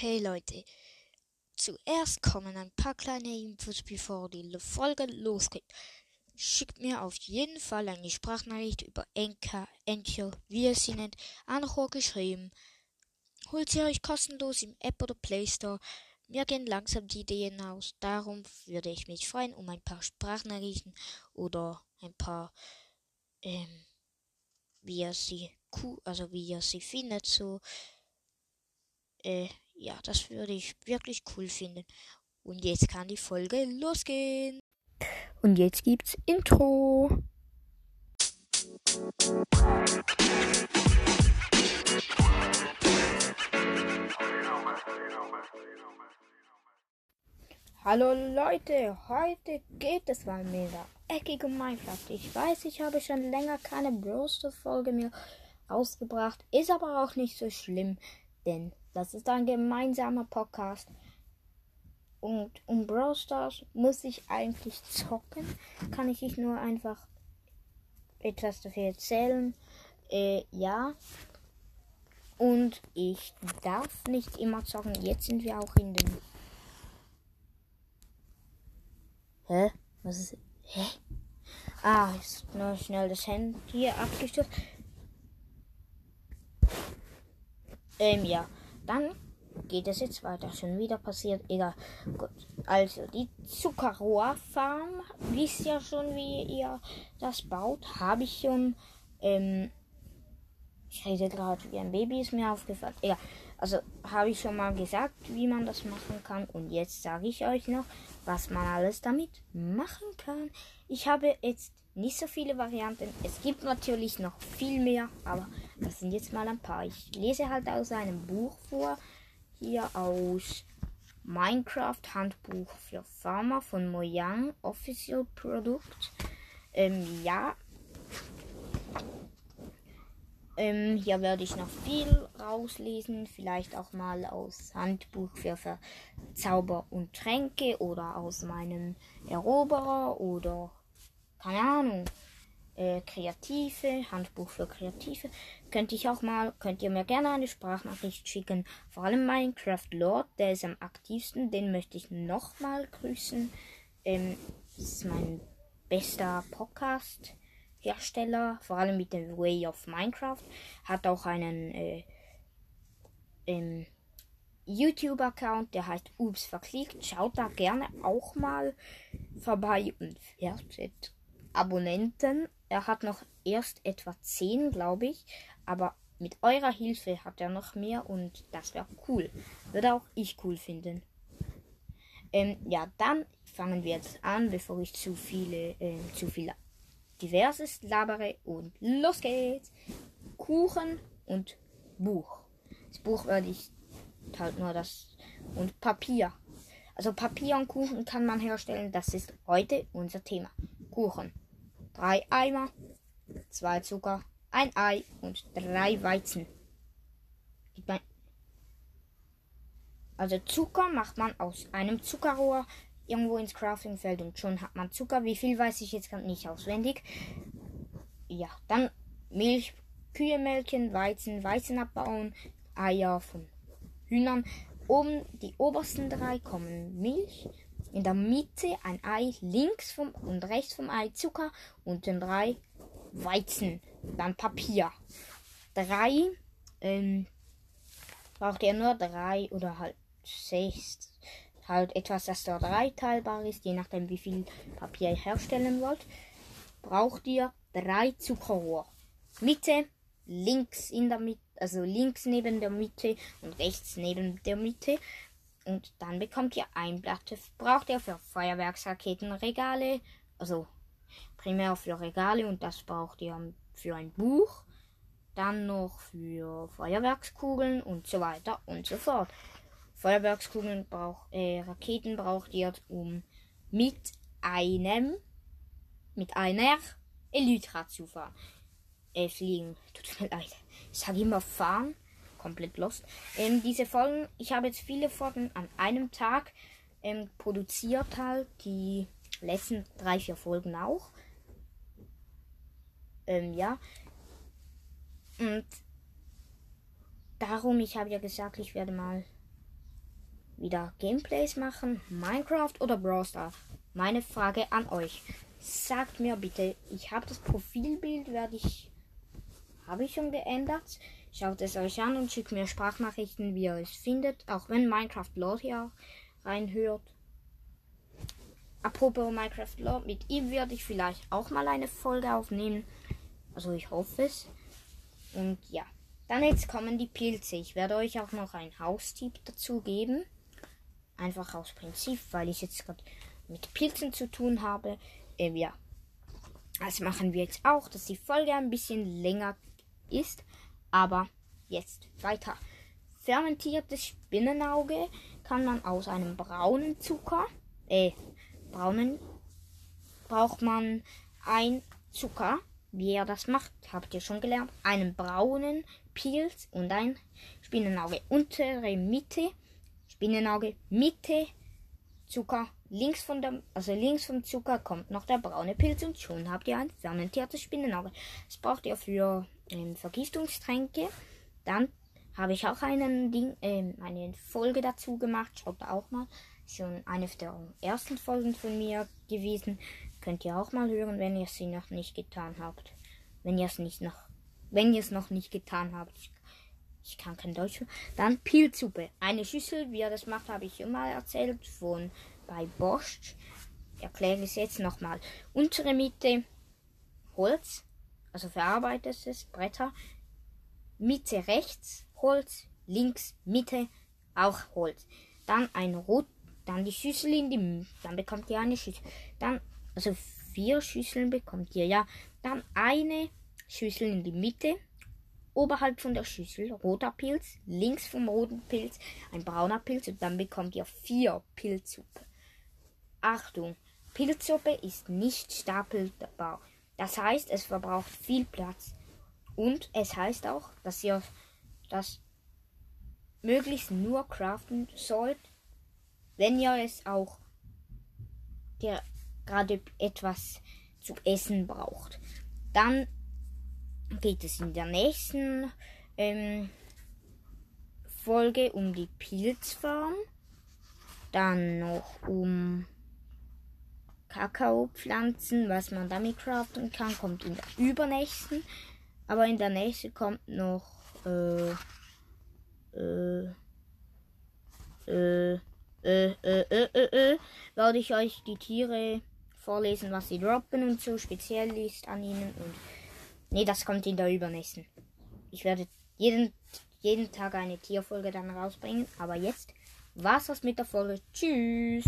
Hey Leute, zuerst kommen ein paar kleine Infos, bevor die Folge losgeht. Schickt mir auf jeden Fall eine Sprachnachricht über Enka, Encho, wie ihr sie nennt, Anchor geschrieben. Holt sie euch kostenlos im App oder Play Store. Mir gehen langsam die Ideen aus. Darum würde ich mich freuen um ein paar Sprachnachrichten oder ein paar, ähm, wie ihr sie, also wie ihr sie findet, so, äh, ja, das würde ich wirklich cool finden. Und jetzt kann die Folge losgehen. Und jetzt gibt's Intro. Hallo Leute, heute geht es mal wieder eckig um Minecraft. Ich weiß, ich habe schon länger keine Browser-Folge mehr ausgebracht, ist aber auch nicht so schlimm, denn das ist ein gemeinsamer Podcast. Und um Brawl Stars muss ich eigentlich zocken. Kann ich nicht nur einfach etwas dafür erzählen. Äh, ja. Und ich darf nicht immer zocken. Jetzt sind wir auch in den. Hä? Was ist. Hä? Ah, ist nur schnell das Handy hier abgestürzt. Ähm, ja. Dann geht es jetzt weiter. Schon wieder passiert. Egal. Gut. Also, die Zuckerrohrfarm. Wisst ihr schon, wie ihr das baut? Habe ich schon. Ähm, ich rede gerade wie ein Baby, ist mir aufgefallen. Egal. Also, habe ich schon mal gesagt, wie man das machen kann. Und jetzt sage ich euch noch, was man alles damit machen kann. Ich habe jetzt nicht so viele Varianten. Es gibt natürlich noch viel mehr, aber das sind jetzt mal ein paar. Ich lese halt aus einem Buch vor. Hier aus Minecraft Handbuch für Farmer von Mojang Official Produkt. Ähm, ja. Ähm, hier werde ich noch viel rauslesen. Vielleicht auch mal aus Handbuch für Zauber und Tränke oder aus meinem Eroberer oder keine Ahnung, äh, Kreative, Handbuch für Kreative. Könnte ich auch mal, könnt ihr mir gerne eine Sprachnachricht schicken. Vor allem Minecraft Lord, der ist am aktivsten, den möchte ich nochmal grüßen. Ähm, das ist mein bester Podcast. Hersteller, vor allem mit dem Way of Minecraft, hat auch einen äh, ähm, YouTube-Account, der heißt Ups verklickt. Schaut da gerne auch mal vorbei und werdet Abonnenten. Er hat noch erst etwa 10, glaube ich. Aber mit eurer Hilfe hat er noch mehr und das wäre cool. Würde auch ich cool finden. Ähm, ja, dann fangen wir jetzt an, bevor ich zu viele, äh, zu viel diverses labere und los geht's. Kuchen und Buch. Das Buch werde ich halt nur das und Papier. Also Papier und Kuchen kann man herstellen. Das ist heute unser Thema. Kuchen. Drei Eimer, zwei Zucker, ein Ei und drei Weizen. Also Zucker macht man aus einem Zuckerrohr irgendwo ins Craftingfeld und schon hat man Zucker. Wie viel weiß ich jetzt nicht auswendig. Ja, dann Milch, Kühe melken, Weizen, Weizen abbauen, Eier von Hühnern. Oben die obersten drei kommen Milch, in der Mitte ein Ei, links vom und rechts vom Ei Zucker, unten drei Weizen, dann Papier. Drei, ähm, braucht ihr nur drei oder halt sechs, halt etwas, das da dreiteilbar ist, je nachdem wie viel Papier ihr herstellen wollt, braucht ihr drei Zuckerrohr. Mitte, links in der Mitte, also links neben der Mitte und rechts neben der Mitte und dann bekommt ihr ein Blatt. Braucht ihr für Feuerwerksraketenregale. Also primär für Regale und das braucht ihr für ein Buch. Dann noch für Feuerwerkskugeln und so weiter und so fort. Feuerwerkskugeln braucht, äh, Raketen braucht ihr, um mit einem, mit einer Elytra zu fahren. Äh, fliegen. Tut mir leid. Ich sage immer fahren komplett lost. Ähm, diese Folgen, ich habe jetzt viele Folgen an einem Tag ähm, produziert halt. Die letzten drei, vier Folgen auch. Ähm, ja. Und darum, ich habe ja gesagt, ich werde mal wieder Gameplays machen? Minecraft oder Brawl Stars? Meine Frage an euch. Sagt mir bitte, ich habe das Profilbild, werde ich. Habe ich schon geändert? Schaut es euch an und schickt mir Sprachnachrichten, wie ihr es findet. Auch wenn Minecraft Lord hier reinhört. Apropos Minecraft Lord, mit ihm werde ich vielleicht auch mal eine Folge aufnehmen. Also ich hoffe es. Und ja. Dann jetzt kommen die Pilze. Ich werde euch auch noch ein Haustipp dazu geben. Einfach aus Prinzip, weil ich jetzt gerade mit Pilzen zu tun habe. Äh, ja. Das machen wir jetzt auch, dass die Folge ein bisschen länger ist. Aber jetzt weiter. Fermentiertes Spinnenauge kann man aus einem braunen Zucker, äh, braunen, braucht man ein Zucker. Wie er das macht, habt ihr schon gelernt. Einen braunen Pilz und ein Spinnenauge. Untere Mitte, Spinnenauge, Mitte, Zucker. Links von dem, also links vom Zucker kommt noch der braune Pilz und schon habt ihr ein fermentiertes Spinnenauge. Das braucht ihr für ähm, Vergiftungstränke. Dann habe ich auch einen Ding, ähm, eine Folge dazu gemacht. Schaut auch mal. Schon eine der ersten Folgen von mir gewesen. Könnt ihr auch mal hören, wenn ihr sie noch nicht getan habt. Wenn ihr es nicht noch, wenn ihr es noch nicht getan habt. Ich, ich kann kein Deutsch. Dann Pilzsuppe. Eine Schüssel, wie ihr das macht, habe ich schon mal erzählt von bei Bosch. Erkläre es jetzt nochmal. Untere Mitte Holz, also verarbeitetes Bretter. Mitte rechts Holz, links Mitte auch Holz. Dann ein Rot, dann die Schüssel in die, dann bekommt ihr eine Schüssel. Dann, also vier Schüsseln bekommt ihr, ja. Dann eine Schüssel in die Mitte, oberhalb von der Schüssel roter Pilz, links vom roten Pilz ein brauner Pilz und dann bekommt ihr vier Pilzsuppe. Achtung, Pilzsuppe ist nicht stapelbar. Das heißt, es verbraucht viel Platz. Und es heißt auch, dass ihr das möglichst nur craften sollt, wenn ihr es auch gerade etwas zu essen braucht. Dann geht es in der nächsten ähm, Folge um die Pilzfarm. Dann noch um Kakaopflanzen, was man damit craften kann, kommt in der übernächsten. Aber in der nächsten kommt noch äh, äh, äh, äh, äh, äh, äh, werde ich euch die Tiere vorlesen, was sie droppen und so speziell ist an ihnen. Und nee, das kommt in der übernächsten. Ich werde jeden, jeden Tag eine Tierfolge dann rausbringen. Aber jetzt war's das mit der Folge. Tschüss.